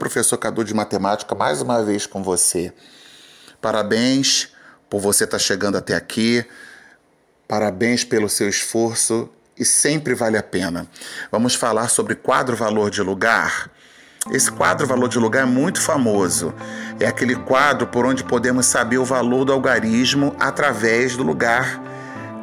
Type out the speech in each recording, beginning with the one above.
professor Cadu de Matemática, mais uma vez com você. Parabéns por você estar chegando até aqui. Parabéns pelo seu esforço e sempre vale a pena. Vamos falar sobre quadro valor de lugar. Esse quadro valor de lugar é muito famoso. É aquele quadro por onde podemos saber o valor do algarismo através do lugar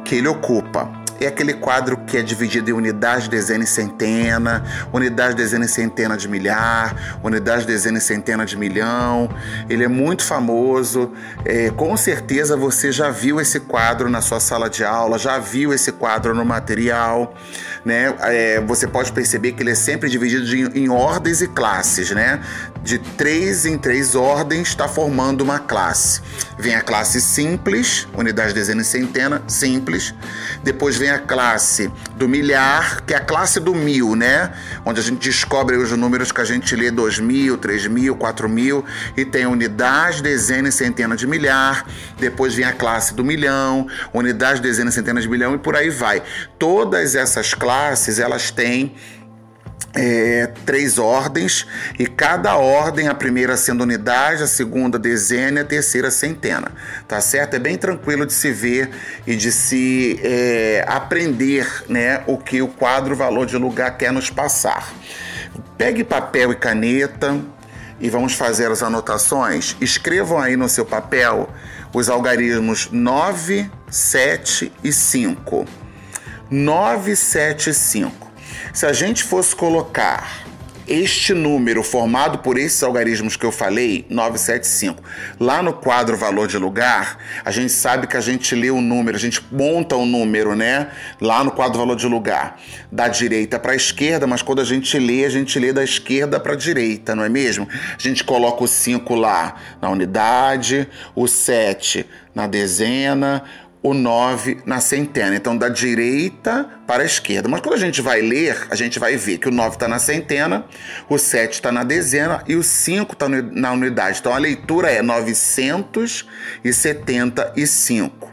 que ele ocupa é aquele quadro que é dividido em unidade, dezena e centena, unidade, dezena e centena de milhar, unidade, dezena e centena de milhão. Ele é muito famoso. É, com certeza você já viu esse quadro na sua sala de aula, já viu esse quadro no material. Né? É, você pode perceber que ele é sempre dividido em, em ordens e classes, né? De três em três ordens está formando uma classe. Vem a classe simples, unidade, dezena e centena, simples. Depois vem a classe do milhar, que é a classe do mil, né? Onde a gente descobre os números que a gente lê: dois mil, três mil, quatro mil, e tem unidade, dezena e centena de milhar. Depois vem a classe do milhão, unidade, dezena e centena de milhão, e por aí vai. Todas essas classes, elas têm é, três ordens e cada ordem, a primeira sendo unidade, a segunda dezena e a terceira centena, tá certo? É bem tranquilo de se ver e de se é, aprender, né, o que o quadro valor de lugar quer nos passar. Pegue papel e caneta e vamos fazer as anotações. Escrevam aí no seu papel os algarismos 9, 7 e 5. 9, 7 e 5. Se a gente fosse colocar este número formado por esses algarismos que eu falei, 975, lá no quadro valor de lugar, a gente sabe que a gente lê o número, a gente monta o número, né? Lá no quadro valor de lugar, da direita para a esquerda, mas quando a gente lê, a gente lê da esquerda para a direita, não é mesmo? A gente coloca o 5 lá na unidade, o 7 na dezena, o 9 na centena. Então, da direita para a esquerda. Mas quando a gente vai ler, a gente vai ver que o 9 está na centena, o 7 está na dezena e o 5 está na unidade. Então, a leitura é 975.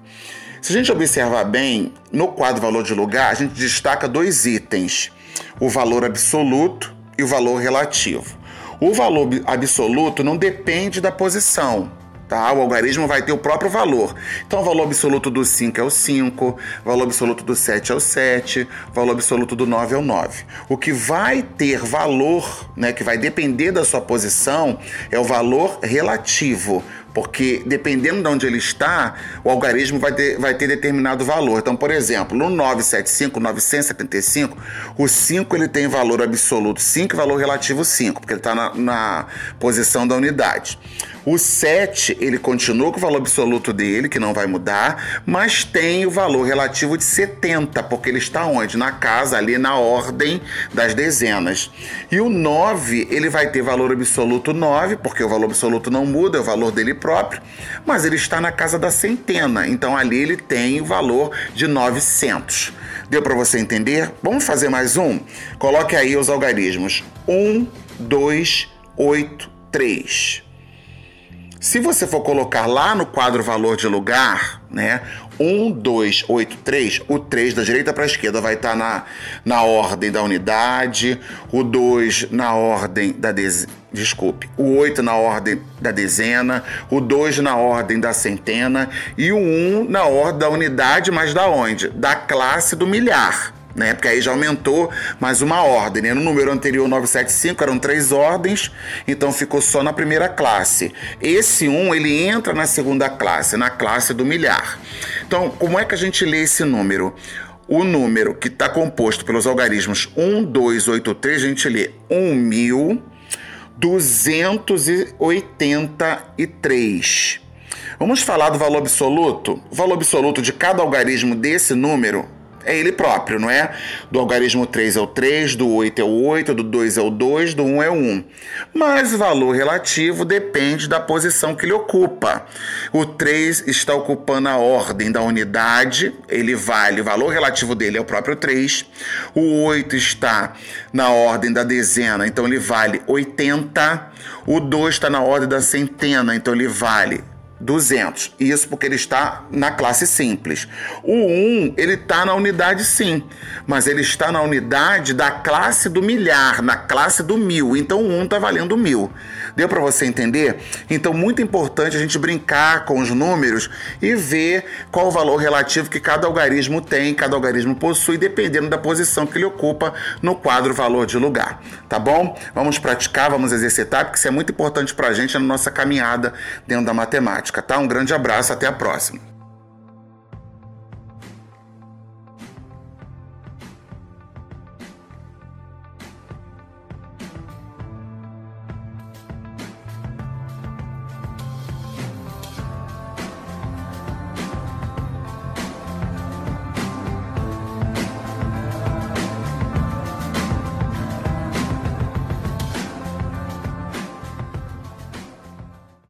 Se a gente observar bem, no quadro valor de lugar, a gente destaca dois itens: o valor absoluto e o valor relativo. O valor absoluto não depende da posição Tá? O algarismo vai ter o próprio valor. Então, o valor absoluto do 5 é o 5, o valor absoluto do 7 é o 7, o valor absoluto do 9 é o 9. O que vai ter valor, né, que vai depender da sua posição, é o valor relativo porque dependendo de onde ele está, o algarismo vai ter, vai ter determinado valor. Então, por exemplo, no 975, 975, o 5 ele tem valor absoluto 5 e valor relativo 5, porque ele está na, na posição da unidade. O 7, ele continua com o valor absoluto dele, que não vai mudar, mas tem o valor relativo de 70, porque ele está onde? Na casa, ali na ordem das dezenas. E o 9, ele vai ter valor absoluto 9, porque o valor absoluto não muda, é o valor dele próprio, mas ele está na casa da centena, então ali ele tem o valor de 900. Deu para você entender? Vamos fazer mais um? Coloque aí os algarismos. 1, 2, 8, 3. Se você for colocar lá no quadro valor de lugar, né? 1, 2, 8, 3, o 3 da direita para a esquerda vai estar tá na, na ordem da unidade, o 2 na ordem da dezena, desculpe, o 8 na ordem da dezena, o 2 na ordem da centena e o 1 na ordem da unidade, mas da onde? Da classe do milhar né? Porque aí já aumentou mais uma ordem, né? No número anterior 975 eram três ordens, então ficou só na primeira classe. Esse 1 ele entra na segunda classe, na classe do milhar. Então, como é que a gente lê esse número? O número que está composto pelos algarismos 1, 2, 8, 3, a gente lê 1.283. Vamos falar do valor absoluto? O valor absoluto de cada algarismo desse número é ele próprio, não é? Do algarismo 3 é o 3, do 8 é o 8, do 2 é o 2, do 1 é o 1. Mas o valor relativo depende da posição que ele ocupa. O 3 está ocupando a ordem da unidade, ele vale, o valor relativo dele é o próprio 3. O 8 está na ordem da dezena, então ele vale 80. O 2 está na ordem da centena, então ele vale 200. Isso porque ele está na classe simples. O 1, ele está na unidade sim, mas ele está na unidade da classe do milhar, na classe do mil. Então o 1 está valendo mil. Deu para você entender? Então, muito importante a gente brincar com os números e ver qual o valor relativo que cada algarismo tem, cada algarismo possui, dependendo da posição que ele ocupa no quadro valor de lugar. Tá bom? Vamos praticar, vamos exercitar, porque isso é muito importante para a gente na nossa caminhada dentro da matemática, tá? Um grande abraço, até a próxima.